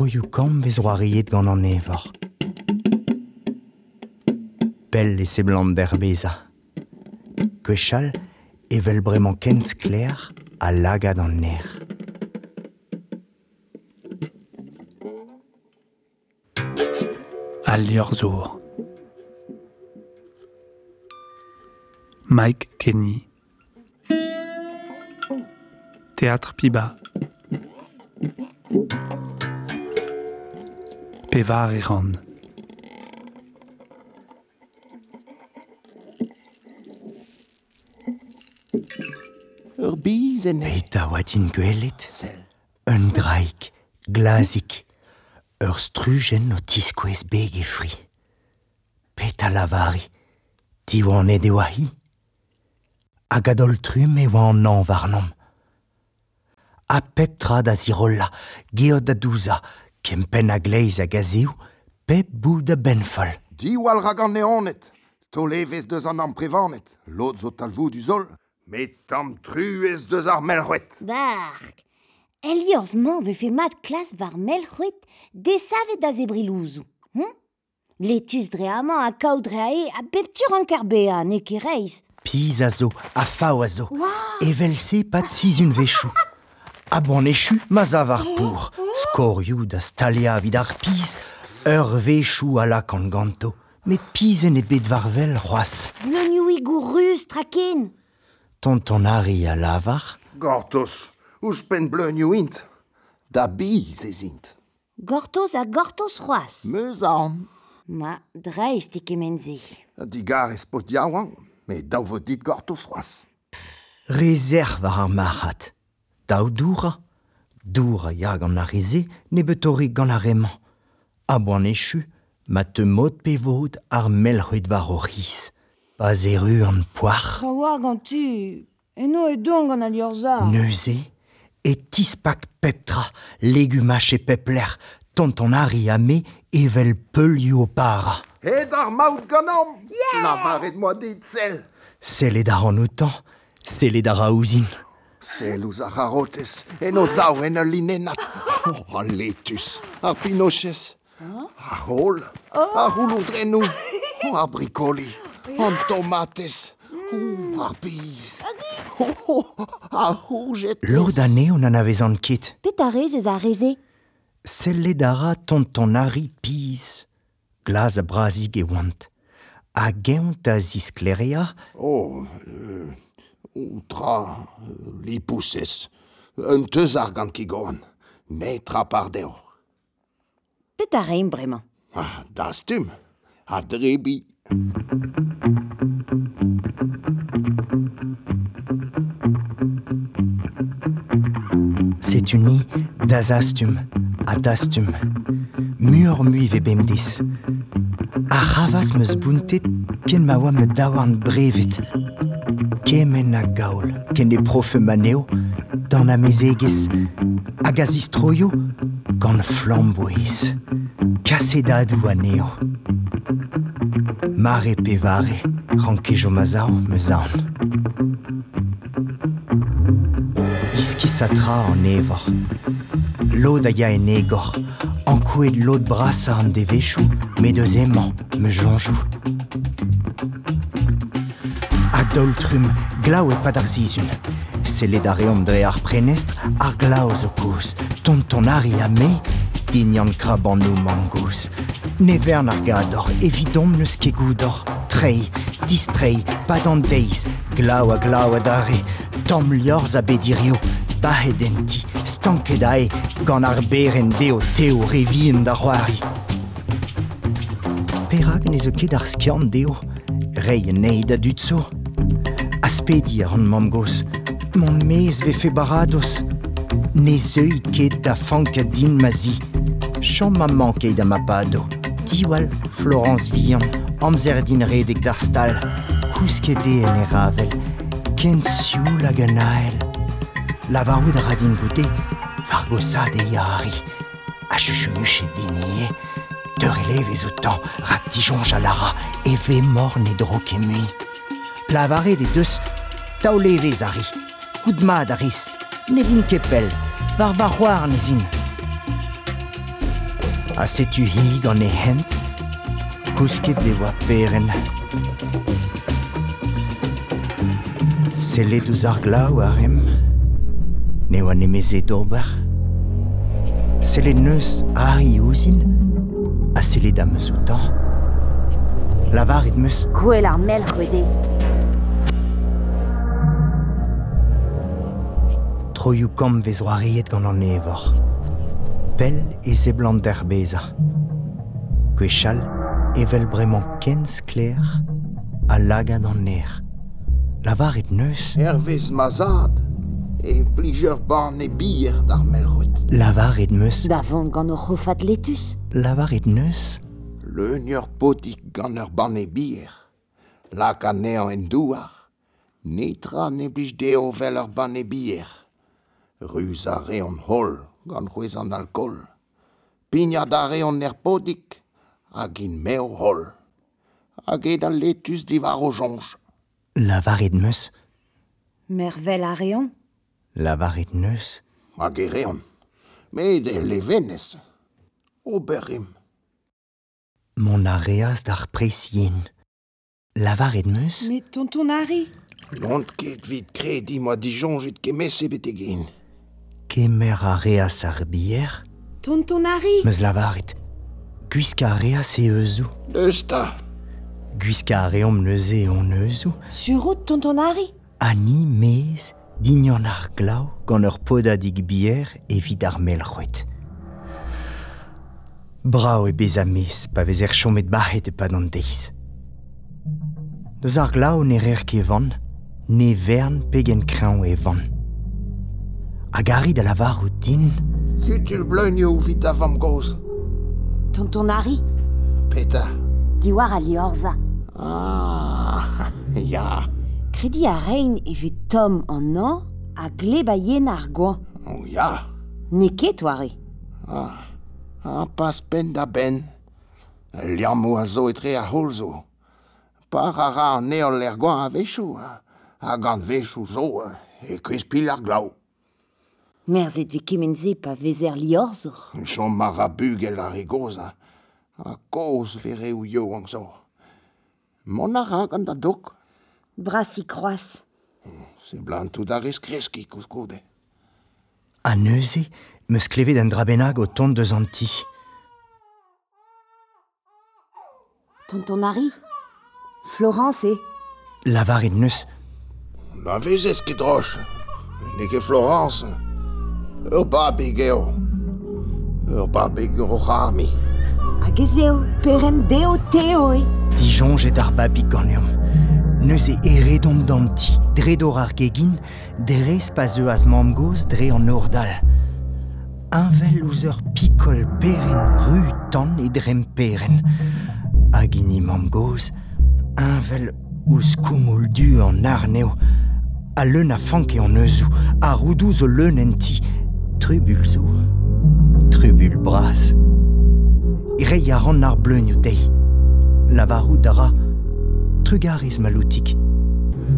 troioù kam vez roariet gant an evor. Bell e se blant d'herbeza. Kwechal evel bremañ kenz kler a lagad an ner. Liorzur. Mike Kenny. Théâtre Piba. pevar e ran. Ur biz en... Peita oatin gwelet, Sel. un draik, glazik, ur strugen o tiskouez beg e fri. Peita lavari, ti oan e de wahi. Hag adol trum e oan an varnom. A pep trad a zirolla, geod a douza, Kempen a gleiz a gazioù, pep bou da benfol. Diwal rag an neonet, to levez deus an am prevanet, lot zo talvou du zol, met tam truez deus ar melc'houet. Bark, Eliorzman vefe mat klas var melc'houet desavet da zebrilouzou. Hm? Letus dreaman a kaou dre ae a beptur an kerbea ne kereiz. Piz a zo, a fao a zo, wow. evel se pat sizun vechou. abanechu ma zavar pour, skorioù da stalia vid ar piz, ur vechou alak an ganto, met pizen e bet varvel c'hoaz. Blonioù gourruz, traken Tonton Harry a lavar. Gortos, ouz pen blonioù int, da biz ez int. Gortos a gortos c'hoaz. Meus an. Ma, dra ez te kemenze. Digar ez pot yaouan, me daou dit gortos roas. Rezerv ar marchat. Daou doura, doura ya gant ar reze, ne betori gant ar emañ. A boan echu, ma te mod pe vod ar melc'hwet var o riz. Pa zeru an poar, Trawa gant tu. Eno e don gant aliorzar. neuze, e tispak peptra, legumach e pepler, tonton Harry a me evel peulioù o para. Ar maout ganom yeah Lavaret moa dit sel. Sellet ar an outan, sellet ar a ouzin. Sel ouz ar arotez, en o zaou en ur linenat. Oh, ar letus, ar pinochez, ar hol, ar rouloudrenou, oh, tomatez, oh, biz, oh, oh, ar rougetez. Lod ane on an avez an ket. Pet a rez ez a reze. Sellet ara tonton Harry piz. Glas a brazig e oant. A geont a ziskleria, Oh, euh, Outra, li pousses un teus ar gant ki goan, netra par deo. Pet a reim bremañ. Ah, dastum, a drebi. C'est uni das astum, a dastum, mur mui ve bemdis. A ravas meus buntet ken ma oa me daouarn brevet, Kemen a gaol, ken e profe maneo, dan a mezegez. Hag a zistroio, gant flamboiz. Kasedadou aneo. Mare pe vare, rankejo ma zao me zaon. Iski satra an evor. Lod a ya en egor. An kouet lod brasa an de vechou, me deus emañ, me jonjou. Doltrum, glaou pad ar zizun. Sellet a reom dre ar prenestr, ar glaou zo kouz. Tonton Harry a me, dignan krab an nou mangous. Nevern ar evidom neus ket goudor. Trei, distrei, pad an deiz, glaou a glaou a dare. Tom liorz a bedirio, bahet enti, stanket ae, gant ar beren deo teo revien zo ket ar deo, rei. Aspedi an mamgos, mon mez ve fe barados. Ne zeu ket da fanka din ma zi. Chom ma manke da ma pado. Diwal, Florence Vian, amzer din redek d'ar stal. Kousket e en e ravel, ken sioul hag an ael. Lavarout a radin goute, var gosad e yari. A chuchumuche denie, Teur elevez o tan, rak dijonj a lara, e ve mor. plavare de deus, tao levez a ri, kout a riz, ne vin kepel, var var c'hoar ne zin. A setu hig gant e hent, kousket de oa peren. Sellet ouz ar glav ar em, ne oa nemeze d'ober. Sellet neus ari ouzin, a sellet da meus o tañ. Lavar et meus... Gwell ar mel rwede. Kom vez oariet gant an evor. Pell e zeblant d'erbeza. Gwechal evel bremañ kenz kler a lagad an ner. Lavar et neus, Hervez mazad e plijer ban e bier d'ar melc'hwet. lavar et meus, Da vont gant o c'hofat letus. lavar et neus, Leun ur potik gant ur ban e bier. Lak a nean en douar. Netra ne blij deo vel ur ban e bier. Ruz a reon hol, gant c'hwez an alkol. Pignat a reon er podik, hag in meo hol. Hag ed al letus divar o jonj. La varet meus. Mervel a reon La varet neus. Hag e reon. Met e levenez. Oberim. Mon areas d'ar presien. La varet meus. Met tonton Harry. Lont ket vit kredi moa dijon jit kemese betegin. kemer a reas ar bier Tonton Harry Meus lavaret. Guiska a reas e euzou. Deusta. Guiska a reom neuze on euzou. Sur route, tonton Harry Ani mez dignan ar glau gant ur poda dig bier evit ar melc'hwet. Brao e bez a mez pa vez er chomet bahet e pad an deiz. Deus ar glau ne reer kevan, ne vern pegen kreñv e van. a gari da lavar o din. Kutul bleunio vit avam goz. Tonton Harry Peta. Diwar a liorza. Ah, ya. Kredi a rein evet tom an an a gleba yen ar gwan. Oh, ya. Ne ket oare. Ah, pas pen da ben. Liammo a zo etre a holzo. Par a ra an eol er gwan a vechou, a gant vechou zo, e kwez pil ar glau. Kemenze pa vezer liorzor. Chom mar a bugel ar e goz. Ha. A koz vere ou yo an zo. Mon a ra gant da dok. Brasi kroaz. Se blant tout ar eskreski kouskoude. a neuze meus klevet un drabenag o tont deus an ti. Tonton Harry. Florence e. Lavar et neus, Na vezez ket droch. Ne ket Florence. Ur babig eo. Ur babig o c'hami. Hag ez eo perem deo teo e. Dijon jet ar babig gant eom. Neus e ere dom dam ti, dre dor ar gegin, dre pas eo az mam goz dre an ordal. Unvel ouz ur pikol peren, ru tan e drem peren. Hag ini mam goz, unvel ouz koumoul du an arneo, a leun a fank e an euzou, a roudouz o leun en ti, trubul zo, trubul bras. Ire ya ran ar bleun yo dei, lavarou dara, trugarez maloutik.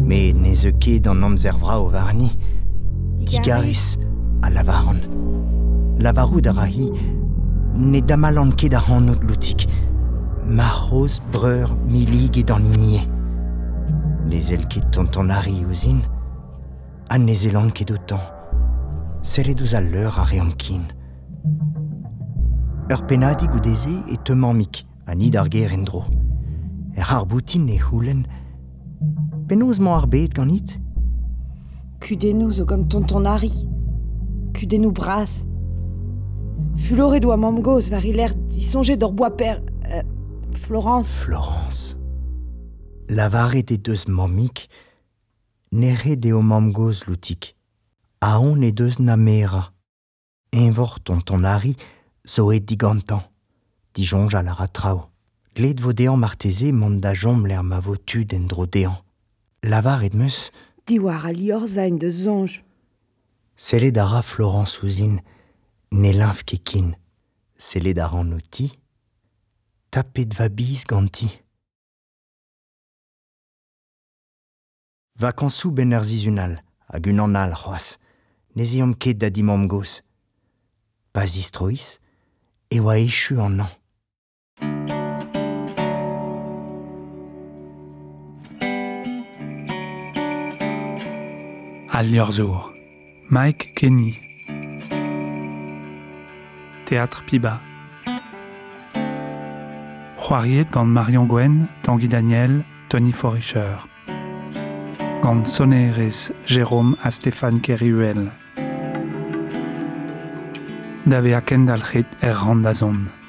Me ne ze ket an amzer vra o varni, digarez a lavaran. Lavarou dara hi, ne damalan ket a ran not loutik. Ma rose breur milig et an inie. Les el ket tonton Harry ouzin, sellet eus al leur a reomp Ur penadig ou deze e teman mik, a nid ar ger en dro. Er ar boutin e houlen, penoz man ar bet ganit? Kudenou zo gant tonton Harry. Kudenou bras. Fulore doa mamgoz var il er disonje d'or boa per... Euh, Florence. Florence. Lavare de deus mamik, nere deo mamgoz loutik. A on e deus na mera. Envor tonton Harry zo e digantan. Dijonj a la ratrao. Gled vo dean marteze mont da jom l'er ma vo tud en dro dean. Lavar et meus, Diwar a liorzain de zonj. Sele dara Florence ouzin, ne linf kekin. Sele daran outi, tapet va bis ganti. Vakansou ben ur zizunal, hag al c'hoaz, neziom ket da dimam gos. Pas istrois, e oa echu an an. Al. Mike Kenny. Théâtre Piba. C'hoariet gant Marion Gwen, Tanguy Daniel, Tony Forischer. Gant sonerez Jérôme a Stéphane Kerruel. d'avea Kendall Hit er Randazon.